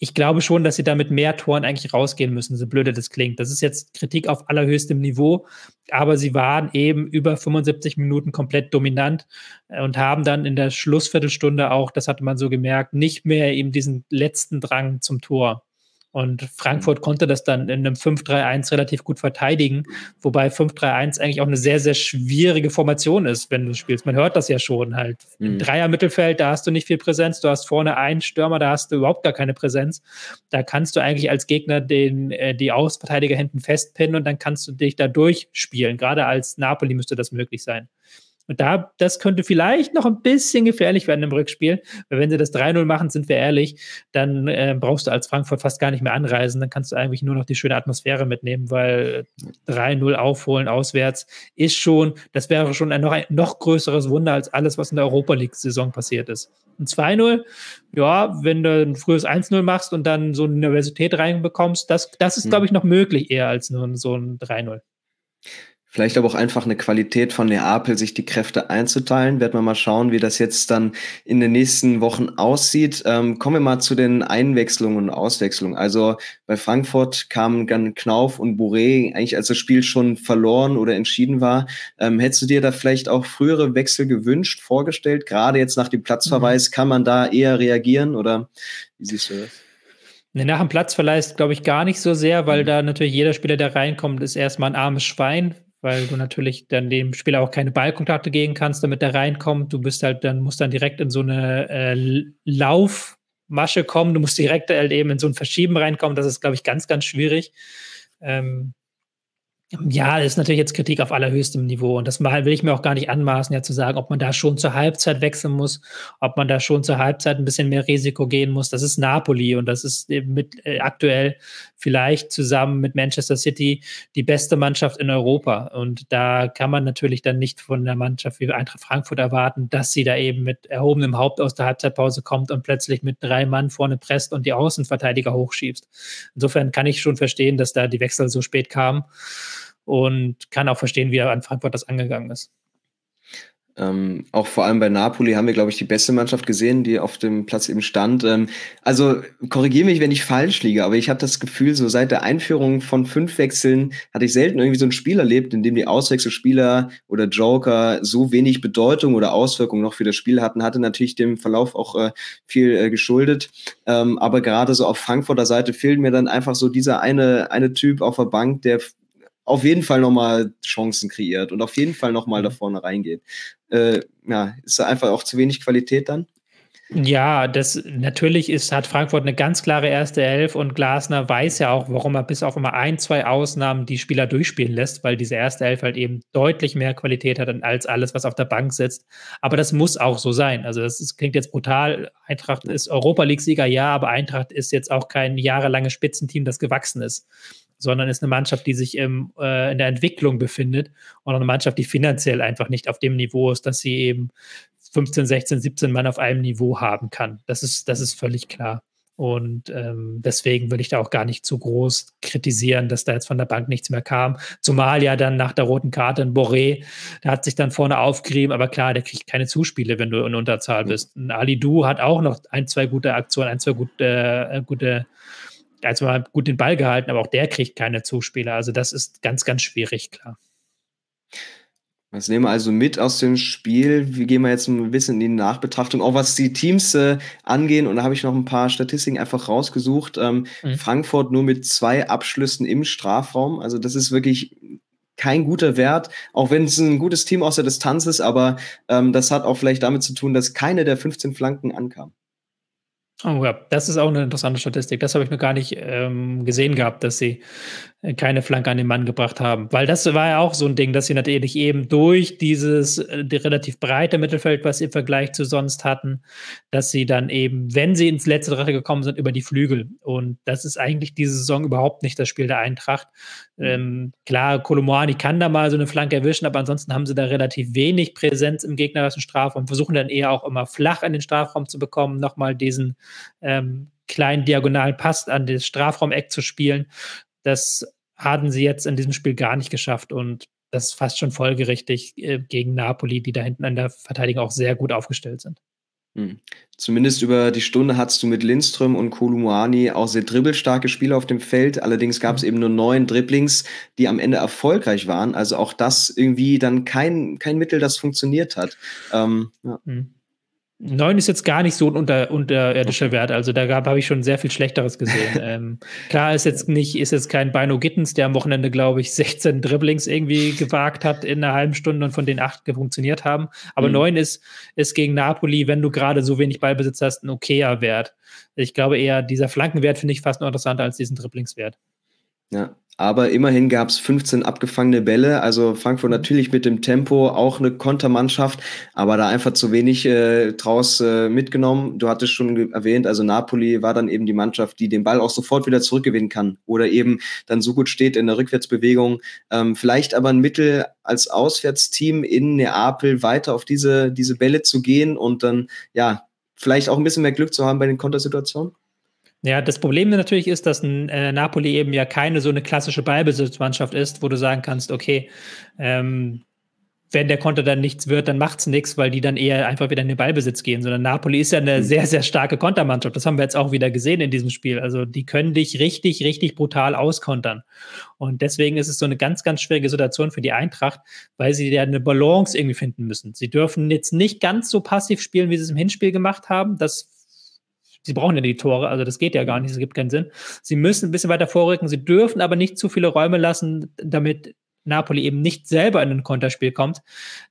ich glaube schon, dass sie da mit mehr Toren eigentlich rausgehen müssen, so blöde das klingt. Das ist jetzt Kritik auf allerhöchstem Niveau, aber sie waren eben über 75 Minuten komplett dominant äh, und haben dann in der Schlussviertelstunde auch, das hatte man so gemerkt, nicht mehr eben diesen letzten Drang zum Tor. Und Frankfurt mhm. konnte das dann in einem 5-3-1 relativ gut verteidigen, wobei 5-3-1 eigentlich auch eine sehr, sehr schwierige Formation ist, wenn du spielst. Man hört das ja schon halt. Mhm. Im Dreier-Mittelfeld, da hast du nicht viel Präsenz. Du hast vorne einen Stürmer, da hast du überhaupt gar keine Präsenz. Da kannst du eigentlich als Gegner den, äh, die Außenverteidiger hinten festpinnen und dann kannst du dich da durchspielen. Gerade als Napoli müsste das möglich sein. Und da, das könnte vielleicht noch ein bisschen gefährlich werden im Rückspiel, weil wenn sie das 3-0 machen, sind wir ehrlich, dann äh, brauchst du als Frankfurt fast gar nicht mehr anreisen, dann kannst du eigentlich nur noch die schöne Atmosphäre mitnehmen, weil 3-0 aufholen auswärts ist schon, das wäre schon ein noch, ein noch größeres Wunder als alles, was in der Europa League-Saison passiert ist. Ein 2-0, ja, wenn du ein frühes 1-0 machst und dann so eine Universität reinbekommst, das, das ist, mhm. glaube ich, noch möglich eher als nur so ein 3-0. Vielleicht aber auch einfach eine Qualität von Neapel, sich die Kräfte einzuteilen. Werden wir mal schauen, wie das jetzt dann in den nächsten Wochen aussieht. Ähm, kommen wir mal zu den Einwechslungen und Auswechslungen. Also bei Frankfurt kamen dann Knauf und Bourré, eigentlich als das Spiel schon verloren oder entschieden war. Ähm, hättest du dir da vielleicht auch frühere Wechsel gewünscht, vorgestellt? Gerade jetzt nach dem Platzverweis, mhm. kann man da eher reagieren oder wie siehst du das? nach dem Platzverleih glaube ich, gar nicht so sehr, weil mhm. da natürlich jeder Spieler, der reinkommt, ist erstmal ein armes Schwein, weil du natürlich dann dem Spieler auch keine Ballkontakte geben kannst, damit er reinkommt. Du bist halt, dann musst dann direkt in so eine äh, Laufmasche kommen. Du musst direkt halt eben in so ein Verschieben reinkommen. Das ist, glaube ich, ganz, ganz schwierig. Ähm, ja, ist natürlich jetzt Kritik auf allerhöchstem Niveau. Und das will ich mir auch gar nicht anmaßen, ja zu sagen, ob man da schon zur Halbzeit wechseln muss, ob man da schon zur Halbzeit ein bisschen mehr Risiko gehen muss. Das ist Napoli und das ist mit äh, aktuell vielleicht zusammen mit Manchester City die beste Mannschaft in Europa. Und da kann man natürlich dann nicht von der Mannschaft wie Eintracht Frankfurt erwarten, dass sie da eben mit erhobenem Haupt aus der Halbzeitpause kommt und plötzlich mit drei Mann vorne presst und die Außenverteidiger hochschiebst. Insofern kann ich schon verstehen, dass da die Wechsel so spät kamen und kann auch verstehen, wie er an Frankfurt das angegangen ist. Ähm, auch vor allem bei Napoli haben wir, glaube ich, die beste Mannschaft gesehen, die auf dem Platz eben stand. Ähm, also korrigiere mich, wenn ich falsch liege, aber ich habe das Gefühl, so seit der Einführung von fünf Wechseln hatte ich selten irgendwie so ein Spiel erlebt, in dem die Auswechselspieler oder Joker so wenig Bedeutung oder Auswirkungen noch für das Spiel hatten. Hatte natürlich dem Verlauf auch äh, viel äh, geschuldet. Ähm, aber gerade so auf Frankfurter Seite fehlt mir dann einfach so dieser eine, eine Typ auf der Bank, der auf jeden Fall nochmal Chancen kreiert und auf jeden Fall nochmal da mhm. vorne reingeht. Äh, ja, ist da einfach auch zu wenig Qualität dann? Ja, das natürlich ist, hat Frankfurt eine ganz klare erste Elf und Glasner weiß ja auch, warum er bis auf immer ein, zwei Ausnahmen die Spieler durchspielen lässt, weil diese erste Elf halt eben deutlich mehr Qualität hat als alles, was auf der Bank sitzt. Aber das muss auch so sein. Also das ist, klingt jetzt brutal. Eintracht ist Europa League-Sieger, ja, aber Eintracht ist jetzt auch kein jahrelanges Spitzenteam, das gewachsen ist sondern ist eine Mannschaft, die sich im, äh, in der Entwicklung befindet und eine Mannschaft, die finanziell einfach nicht auf dem Niveau ist, dass sie eben 15, 16, 17 Mann auf einem Niveau haben kann. Das ist, das ist völlig klar. Und ähm, deswegen würde ich da auch gar nicht zu groß kritisieren, dass da jetzt von der Bank nichts mehr kam. Zumal ja dann nach der roten Karte ein Boré, der hat sich dann vorne aufgerieben, aber klar, der kriegt keine Zuspiele, wenn du in Unterzahl bist. Ein Ali Du hat auch noch ein, zwei gute Aktionen, ein, zwei gute, äh, gute also mal gut den Ball gehalten, aber auch der kriegt keine Zuspieler. Also das ist ganz, ganz schwierig, klar. Was nehmen wir also mit aus dem Spiel? Wie gehen wir jetzt ein bisschen in die Nachbetrachtung, auch was die Teams äh, angehen? Und da habe ich noch ein paar Statistiken einfach rausgesucht. Ähm, mhm. Frankfurt nur mit zwei Abschlüssen im Strafraum. Also das ist wirklich kein guter Wert, auch wenn es ein gutes Team aus der Distanz ist, aber ähm, das hat auch vielleicht damit zu tun, dass keine der 15 Flanken ankam. Oh ja, das ist auch eine interessante Statistik. Das habe ich noch gar nicht ähm, gesehen gehabt, dass sie äh, keine Flanke an den Mann gebracht haben. Weil das war ja auch so ein Ding, dass sie natürlich eben durch dieses äh, die relativ breite Mittelfeld, was sie im Vergleich zu sonst hatten, dass sie dann eben, wenn sie ins letzte Drittel gekommen sind, über die Flügel. Und das ist eigentlich diese Saison überhaupt nicht das Spiel der Eintracht. Ähm, klar, Kolomani kann da mal so eine Flanke erwischen, aber ansonsten haben sie da relativ wenig Präsenz im gegnerischen Strafraum, versuchen dann eher auch immer flach in den Strafraum zu bekommen, nochmal diesen ähm, kleinen diagonalen Pass an das Strafraumeck zu spielen. Das hatten sie jetzt in diesem Spiel gar nicht geschafft und das ist fast schon folgerichtig äh, gegen Napoli, die da hinten an der Verteidigung auch sehr gut aufgestellt sind. Hm. Zumindest über die Stunde hattest du mit Lindström und Kolumuani auch sehr dribbelstarke Spieler auf dem Feld. Allerdings gab es eben nur neun Dribblings, die am Ende erfolgreich waren. Also auch das irgendwie dann kein, kein Mittel, das funktioniert hat. Ähm, ja. mhm. Neun ist jetzt gar nicht so ein unter, unterirdischer Wert. Also da habe ich schon sehr viel Schlechteres gesehen. ähm, klar ist jetzt nicht, ist jetzt kein Bino Gittens, der am Wochenende, glaube ich, 16 Dribblings irgendwie gewagt hat in einer halben Stunde und von denen acht funktioniert haben. Aber mhm. neun ist, ist gegen Napoli, wenn du gerade so wenig Ballbesitz hast, ein okayer Wert. Ich glaube eher, dieser Flankenwert finde ich fast noch interessanter als diesen Dribblingswert. Ja, aber immerhin gab es 15 abgefangene Bälle. Also Frankfurt natürlich mit dem Tempo auch eine Kontermannschaft, aber da einfach zu wenig äh, draus äh, mitgenommen. Du hattest schon erwähnt, also Napoli war dann eben die Mannschaft, die den Ball auch sofort wieder zurückgewinnen kann oder eben dann so gut steht in der Rückwärtsbewegung. Ähm, vielleicht aber ein Mittel als Auswärtsteam in Neapel weiter auf diese, diese Bälle zu gehen und dann ja vielleicht auch ein bisschen mehr Glück zu haben bei den Kontersituationen. Ja, das Problem natürlich ist, dass ein, äh, Napoli eben ja keine so eine klassische Ballbesitzmannschaft ist, wo du sagen kannst, okay, ähm, wenn der Konter dann nichts wird, dann macht's nichts, weil die dann eher einfach wieder in den Ballbesitz gehen. Sondern Napoli ist ja eine mhm. sehr, sehr starke Kontermannschaft. Das haben wir jetzt auch wieder gesehen in diesem Spiel. Also die können dich richtig, richtig brutal auskontern. Und deswegen ist es so eine ganz, ganz schwierige Situation für die Eintracht, weil sie ja eine Balance irgendwie finden müssen. Sie dürfen jetzt nicht ganz so passiv spielen, wie sie es im Hinspiel gemacht haben. Das sie brauchen ja die Tore, also das geht ja gar nicht, es gibt keinen Sinn. Sie müssen ein bisschen weiter vorrücken, sie dürfen aber nicht zu viele Räume lassen, damit Napoli eben nicht selber in ein Konterspiel kommt.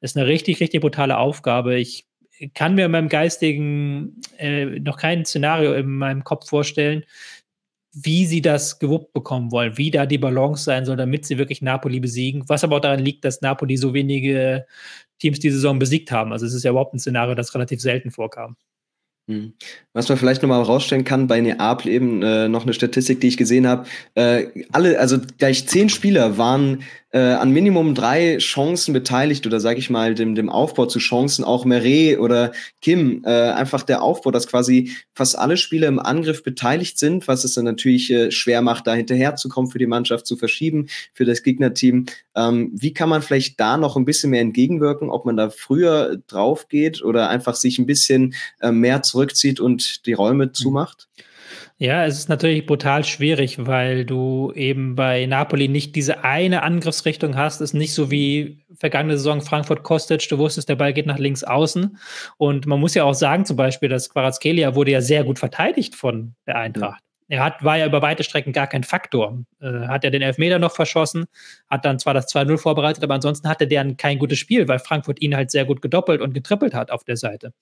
Das ist eine richtig, richtig brutale Aufgabe. Ich kann mir in meinem geistigen äh, noch kein Szenario in meinem Kopf vorstellen, wie sie das gewuppt bekommen wollen, wie da die Balance sein soll, damit sie wirklich Napoli besiegen. Was aber auch daran liegt, dass Napoli so wenige Teams die Saison besiegt haben. Also es ist ja überhaupt ein Szenario, das relativ selten vorkam. Mhm. Was man vielleicht nochmal rausstellen kann, bei Neapel eben äh, noch eine Statistik, die ich gesehen habe. Äh, alle, also gleich zehn Spieler waren äh, an Minimum drei Chancen beteiligt oder sage ich mal dem, dem Aufbau zu Chancen, auch Meret oder Kim, äh, einfach der Aufbau, dass quasi fast alle Spieler im Angriff beteiligt sind, was es dann natürlich äh, schwer macht, da hinterherzukommen für die Mannschaft, zu verschieben für das Gegnerteam. Ähm, wie kann man vielleicht da noch ein bisschen mehr entgegenwirken, ob man da früher drauf geht oder einfach sich ein bisschen äh, mehr zurückzieht und die Räume mhm. Ja, es ist natürlich brutal schwierig, weil du eben bei Napoli nicht diese eine Angriffsrichtung hast. Es ist nicht so wie vergangene Saison Frankfurt Kostic. Du wusstest, der Ball geht nach links außen. Und man muss ja auch sagen, zum Beispiel, dass Quarazkelia wurde ja sehr gut verteidigt von der Eintracht er hat, war ja über weite Strecken gar kein Faktor. Äh, hat er den Elfmeter noch verschossen, hat dann zwar das 2-0 vorbereitet, aber ansonsten hatte der kein gutes Spiel, weil Frankfurt ihn halt sehr gut gedoppelt und getrippelt hat auf der Seite.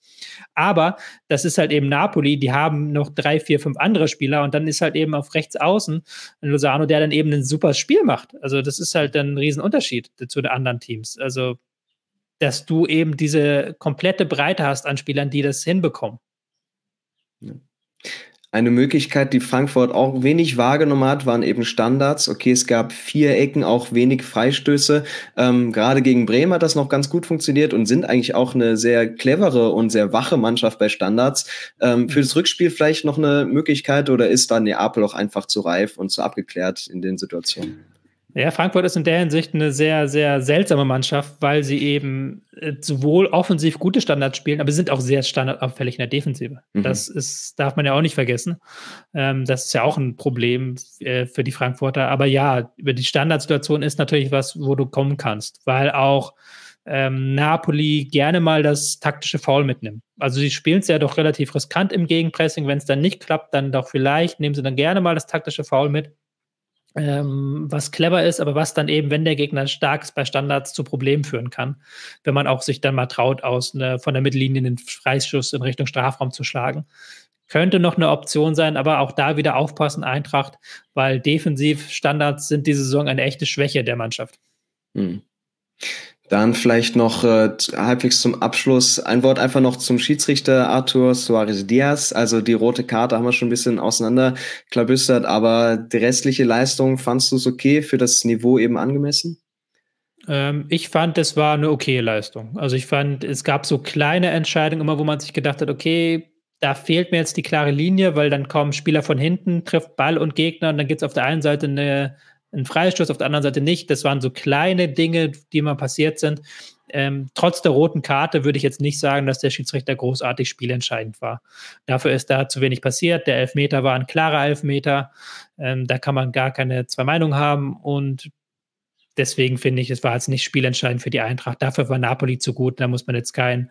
Aber das ist halt eben Napoli, die haben noch drei, vier, fünf andere Spieler und dann ist halt eben auf rechts außen Lozano, der dann eben ein super Spiel macht. Also das ist halt dann ein Riesenunterschied zu den anderen Teams. Also dass du eben diese komplette Breite hast an Spielern, die das hinbekommen. Ja. Eine Möglichkeit, die Frankfurt auch wenig wahrgenommen hat, waren eben Standards. Okay, es gab vier Ecken, auch wenig Freistöße. Ähm, gerade gegen Bremen hat das noch ganz gut funktioniert und sind eigentlich auch eine sehr clevere und sehr wache Mannschaft bei Standards. Ähm, für das Rückspiel vielleicht noch eine Möglichkeit oder ist da Neapel auch einfach zu reif und zu abgeklärt in den Situationen? Ja, Frankfurt ist in der Hinsicht eine sehr, sehr seltsame Mannschaft, weil sie eben äh, sowohl offensiv gute Standards spielen, aber sie sind auch sehr standardauffällig in der Defensive. Mhm. Das ist, darf man ja auch nicht vergessen. Ähm, das ist ja auch ein Problem äh, für die Frankfurter. Aber ja, über die Standardsituation ist natürlich was, wo du kommen kannst, weil auch ähm, Napoli gerne mal das taktische Foul mitnimmt. Also sie spielen es ja doch relativ riskant im Gegenpressing. Wenn es dann nicht klappt, dann doch vielleicht nehmen sie dann gerne mal das taktische Foul mit ähm, was clever ist, aber was dann eben, wenn der Gegner stark ist bei Standards, zu Problemen führen kann, wenn man auch sich dann mal traut, aus ne, von der Mittellinie einen Freischuss in Richtung Strafraum zu schlagen. könnte noch eine Option sein, aber auch da wieder aufpassen, Eintracht, weil Defensivstandards sind diese Saison eine echte Schwäche der Mannschaft. Hm. Dann vielleicht noch äh, halbwegs zum Abschluss ein Wort einfach noch zum Schiedsrichter Arthur Suarez Diaz. Also die rote Karte haben wir schon ein bisschen auseinanderklabüstert, aber die restliche Leistung fandst du es okay für das Niveau eben angemessen? Ähm, ich fand, es war eine okay Leistung. Also ich fand, es gab so kleine Entscheidungen immer, wo man sich gedacht hat, okay, da fehlt mir jetzt die klare Linie, weil dann kommen Spieler von hinten, trifft Ball und Gegner und dann gibt es auf der einen Seite eine ein Freistoß, auf der anderen Seite nicht. Das waren so kleine Dinge, die mal passiert sind. Ähm, trotz der roten Karte würde ich jetzt nicht sagen, dass der Schiedsrichter großartig spielentscheidend war. Dafür ist da zu wenig passiert. Der Elfmeter war ein klarer Elfmeter. Ähm, da kann man gar keine zwei Meinungen haben. Und deswegen finde ich, es war jetzt nicht spielentscheidend für die Eintracht. Dafür war Napoli zu gut. Da muss man jetzt kein,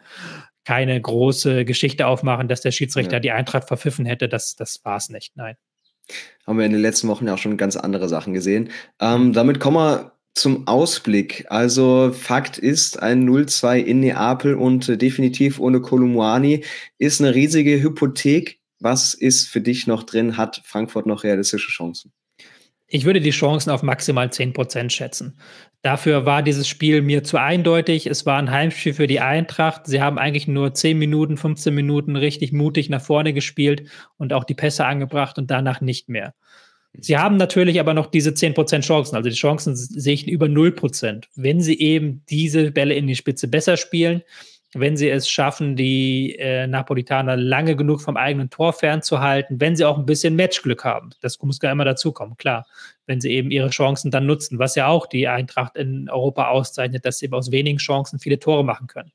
keine große Geschichte aufmachen, dass der Schiedsrichter ja. die Eintracht verpfiffen hätte. Das, das war es nicht. Nein. Haben wir in den letzten Wochen ja auch schon ganz andere Sachen gesehen. Ähm, damit kommen wir zum Ausblick. Also Fakt ist, ein 0-2 in Neapel und äh, definitiv ohne Kolumuani ist eine riesige Hypothek. Was ist für dich noch drin? Hat Frankfurt noch realistische Chancen? Ich würde die Chancen auf maximal 10% schätzen. Dafür war dieses Spiel mir zu eindeutig. Es war ein Heimspiel für die Eintracht. Sie haben eigentlich nur 10 Minuten, 15 Minuten richtig mutig nach vorne gespielt und auch die Pässe angebracht und danach nicht mehr. Sie haben natürlich aber noch diese 10% Chancen. Also die Chancen sehe ich über 0%. Wenn sie eben diese Bälle in die Spitze besser spielen, wenn sie es schaffen, die äh, Napolitaner lange genug vom eigenen Tor fernzuhalten, wenn sie auch ein bisschen Matchglück haben. Das muss gar immer dazukommen, klar. Wenn sie eben ihre Chancen dann nutzen, was ja auch die Eintracht in Europa auszeichnet, dass sie aus wenigen Chancen viele Tore machen können.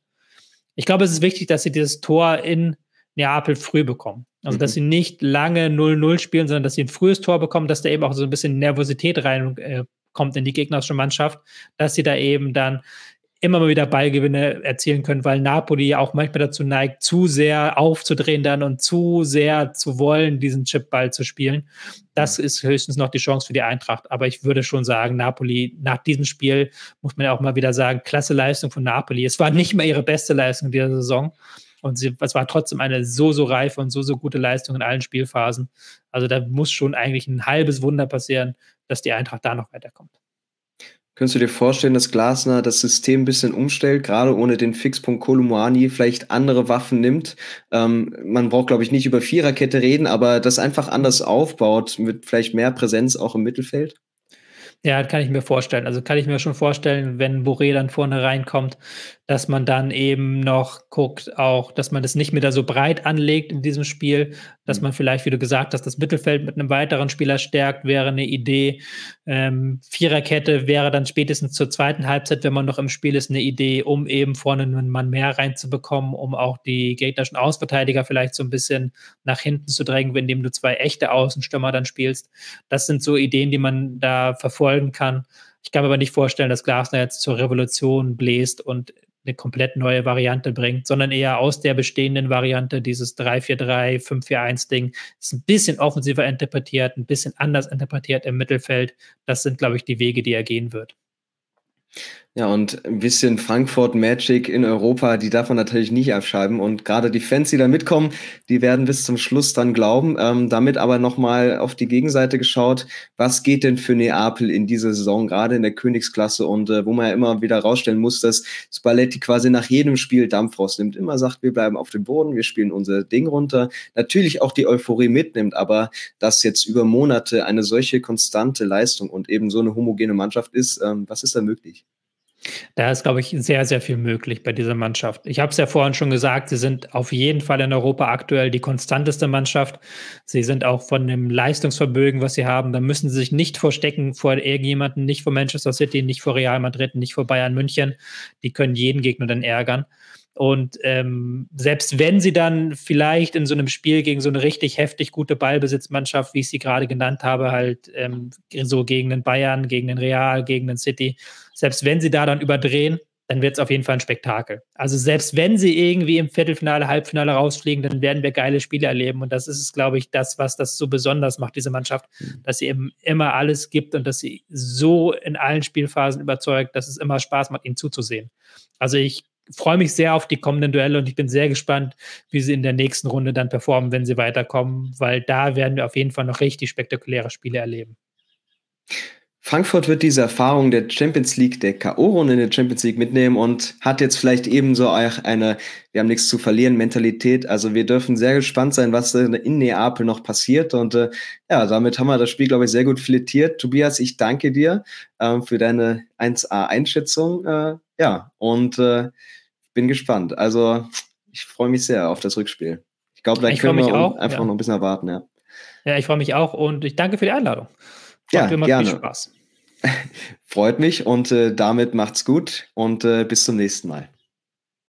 Ich glaube, es ist wichtig, dass sie dieses Tor in Neapel früh bekommen. Also, mhm. dass sie nicht lange 0-0 spielen, sondern dass sie ein frühes Tor bekommen, dass da eben auch so ein bisschen Nervosität reinkommt äh, in die gegnerische Mannschaft, dass sie da eben dann immer mal wieder Ballgewinne erzielen können, weil Napoli ja auch manchmal dazu neigt, zu sehr aufzudrehen dann und zu sehr zu wollen, diesen Chipball zu spielen. Das ist höchstens noch die Chance für die Eintracht. Aber ich würde schon sagen, Napoli nach diesem Spiel muss man ja auch mal wieder sagen, klasse Leistung von Napoli. Es war nicht mehr ihre beste Leistung dieser Saison. Und sie, es war trotzdem eine so, so reife und so, so gute Leistung in allen Spielphasen. Also da muss schon eigentlich ein halbes Wunder passieren, dass die Eintracht da noch weiterkommt. Könntest du dir vorstellen, dass Glasner das System ein bisschen umstellt, gerade ohne den Fixpunkt Kolumuani, vielleicht andere Waffen nimmt? Ähm, man braucht, glaube ich, nicht über Viererkette reden, aber das einfach anders aufbaut, mit vielleicht mehr Präsenz auch im Mittelfeld? Ja, kann ich mir vorstellen. Also kann ich mir schon vorstellen, wenn Boré dann vorne reinkommt, dass man dann eben noch guckt, auch, dass man das nicht mehr da so breit anlegt in diesem Spiel, dass mhm. man vielleicht, wie du gesagt hast, das Mittelfeld mit einem weiteren Spieler stärkt, wäre eine Idee. Ähm, Viererkette wäre dann spätestens zur zweiten Halbzeit, wenn man noch im Spiel ist, eine Idee, um eben vorne einen Mann mehr reinzubekommen, um auch die gegnerischen Ausverteidiger vielleicht so ein bisschen nach hinten zu drängen, indem du zwei echte Außenstürmer dann spielst. Das sind so Ideen, die man da verfolgen kann. Ich kann mir aber nicht vorstellen, dass Glasner jetzt zur Revolution bläst und eine komplett neue Variante bringt, sondern eher aus der bestehenden Variante, dieses 3-4-3, 5-4-1-Ding, ist ein bisschen offensiver interpretiert, ein bisschen anders interpretiert im Mittelfeld. Das sind, glaube ich, die Wege, die er gehen wird. Ja, und ein bisschen Frankfurt Magic in Europa, die darf man natürlich nicht abschreiben. Und gerade die Fans, die da mitkommen, die werden bis zum Schluss dann glauben. Ähm, damit aber nochmal auf die Gegenseite geschaut. Was geht denn für Neapel in dieser Saison, gerade in der Königsklasse und äh, wo man ja immer wieder rausstellen muss, dass Spalletti quasi nach jedem Spiel Dampf rausnimmt. Immer sagt, wir bleiben auf dem Boden, wir spielen unser Ding runter. Natürlich auch die Euphorie mitnimmt, aber dass jetzt über Monate eine solche konstante Leistung und eben so eine homogene Mannschaft ist, ähm, was ist da möglich? Da ist, glaube ich, sehr, sehr viel möglich bei dieser Mannschaft. Ich habe es ja vorhin schon gesagt, sie sind auf jeden Fall in Europa aktuell die konstanteste Mannschaft. Sie sind auch von dem Leistungsvermögen, was sie haben, da müssen sie sich nicht verstecken vor irgendjemanden, nicht vor Manchester City, nicht vor Real Madrid, nicht vor Bayern München. Die können jeden Gegner dann ärgern. Und ähm, selbst wenn sie dann vielleicht in so einem Spiel gegen so eine richtig heftig gute Ballbesitzmannschaft, wie ich sie gerade genannt habe, halt ähm, so gegen den Bayern, gegen den Real, gegen den City, selbst wenn sie da dann überdrehen, dann wird es auf jeden Fall ein Spektakel. Also selbst wenn sie irgendwie im Viertelfinale, Halbfinale rausfliegen, dann werden wir geile Spiele erleben. Und das ist es, glaube ich, das, was das so besonders macht, diese Mannschaft, mhm. dass sie eben immer alles gibt und dass sie so in allen Spielphasen überzeugt, dass es immer Spaß macht, ihnen zuzusehen. Also ich freue mich sehr auf die kommenden Duelle und ich bin sehr gespannt, wie sie in der nächsten Runde dann performen, wenn sie weiterkommen, weil da werden wir auf jeden Fall noch richtig spektakuläre Spiele erleben. Frankfurt wird diese Erfahrung der Champions League, der K.O.-Runde in der Champions League mitnehmen und hat jetzt vielleicht ebenso auch eine, wir haben nichts zu verlieren, Mentalität. Also wir dürfen sehr gespannt sein, was in Neapel noch passiert. Und äh, ja, damit haben wir das Spiel, glaube ich, sehr gut filetiert. Tobias, ich danke dir äh, für deine 1A-Einschätzung. Äh, ja, und äh, bin gespannt. Also ich freue mich sehr auf das Rückspiel. Ich glaube, da ich können wir auch, einfach ja. noch ein bisschen erwarten, ja. Ja, ich freue mich auch und ich danke für die Einladung. Ja, immer gerne. viel Spaß. Freut mich und äh, damit macht's gut und äh, bis zum nächsten Mal.